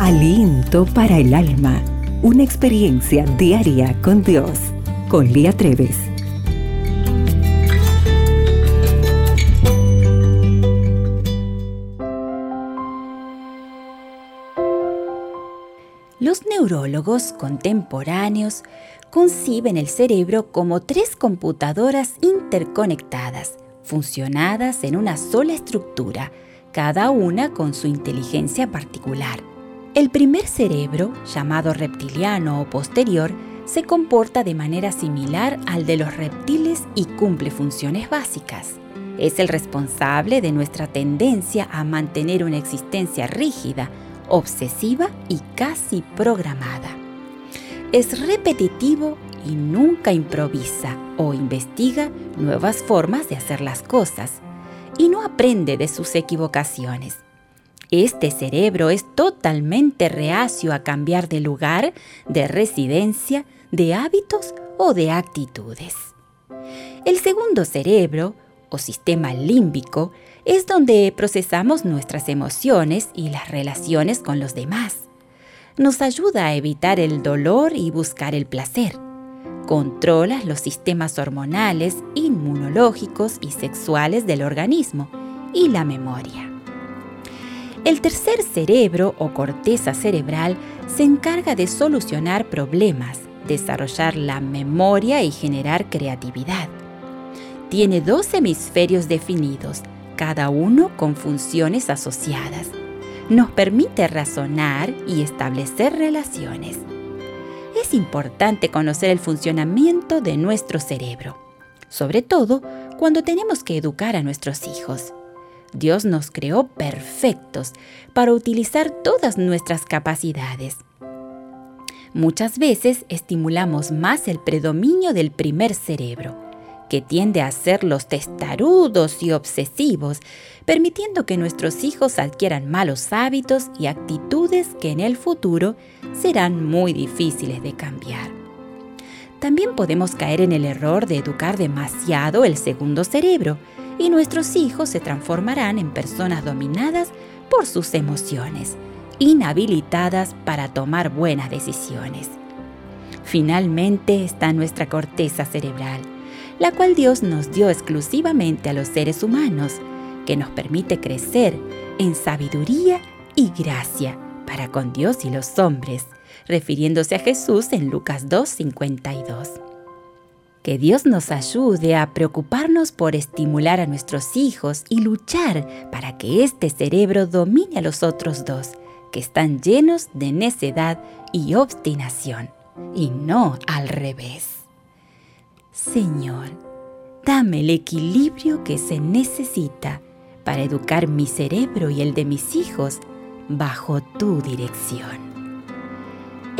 Aliento para el alma. Una experiencia diaria con Dios. Con Lía Treves. Los neurólogos contemporáneos conciben el cerebro como tres computadoras interconectadas, funcionadas en una sola estructura, cada una con su inteligencia particular. El primer cerebro, llamado reptiliano o posterior, se comporta de manera similar al de los reptiles y cumple funciones básicas. Es el responsable de nuestra tendencia a mantener una existencia rígida, obsesiva y casi programada. Es repetitivo y nunca improvisa o investiga nuevas formas de hacer las cosas y no aprende de sus equivocaciones. Este cerebro es totalmente reacio a cambiar de lugar, de residencia, de hábitos o de actitudes. El segundo cerebro, o sistema límbico, es donde procesamos nuestras emociones y las relaciones con los demás. Nos ayuda a evitar el dolor y buscar el placer. Controla los sistemas hormonales, inmunológicos y sexuales del organismo y la memoria. El tercer cerebro o corteza cerebral se encarga de solucionar problemas, desarrollar la memoria y generar creatividad. Tiene dos hemisferios definidos, cada uno con funciones asociadas. Nos permite razonar y establecer relaciones. Es importante conocer el funcionamiento de nuestro cerebro, sobre todo cuando tenemos que educar a nuestros hijos. Dios nos creó perfectos para utilizar todas nuestras capacidades. Muchas veces estimulamos más el predominio del primer cerebro, que tiende a los testarudos y obsesivos, permitiendo que nuestros hijos adquieran malos hábitos y actitudes que en el futuro serán muy difíciles de cambiar. También podemos caer en el error de educar demasiado el segundo cerebro, y nuestros hijos se transformarán en personas dominadas por sus emociones, inhabilitadas para tomar buenas decisiones. Finalmente está nuestra corteza cerebral, la cual Dios nos dio exclusivamente a los seres humanos, que nos permite crecer en sabiduría y gracia para con Dios y los hombres, refiriéndose a Jesús en Lucas 2.52. Que Dios nos ayude a preocuparnos por estimular a nuestros hijos y luchar para que este cerebro domine a los otros dos, que están llenos de necedad y obstinación, y no al revés. Señor, dame el equilibrio que se necesita para educar mi cerebro y el de mis hijos bajo tu dirección.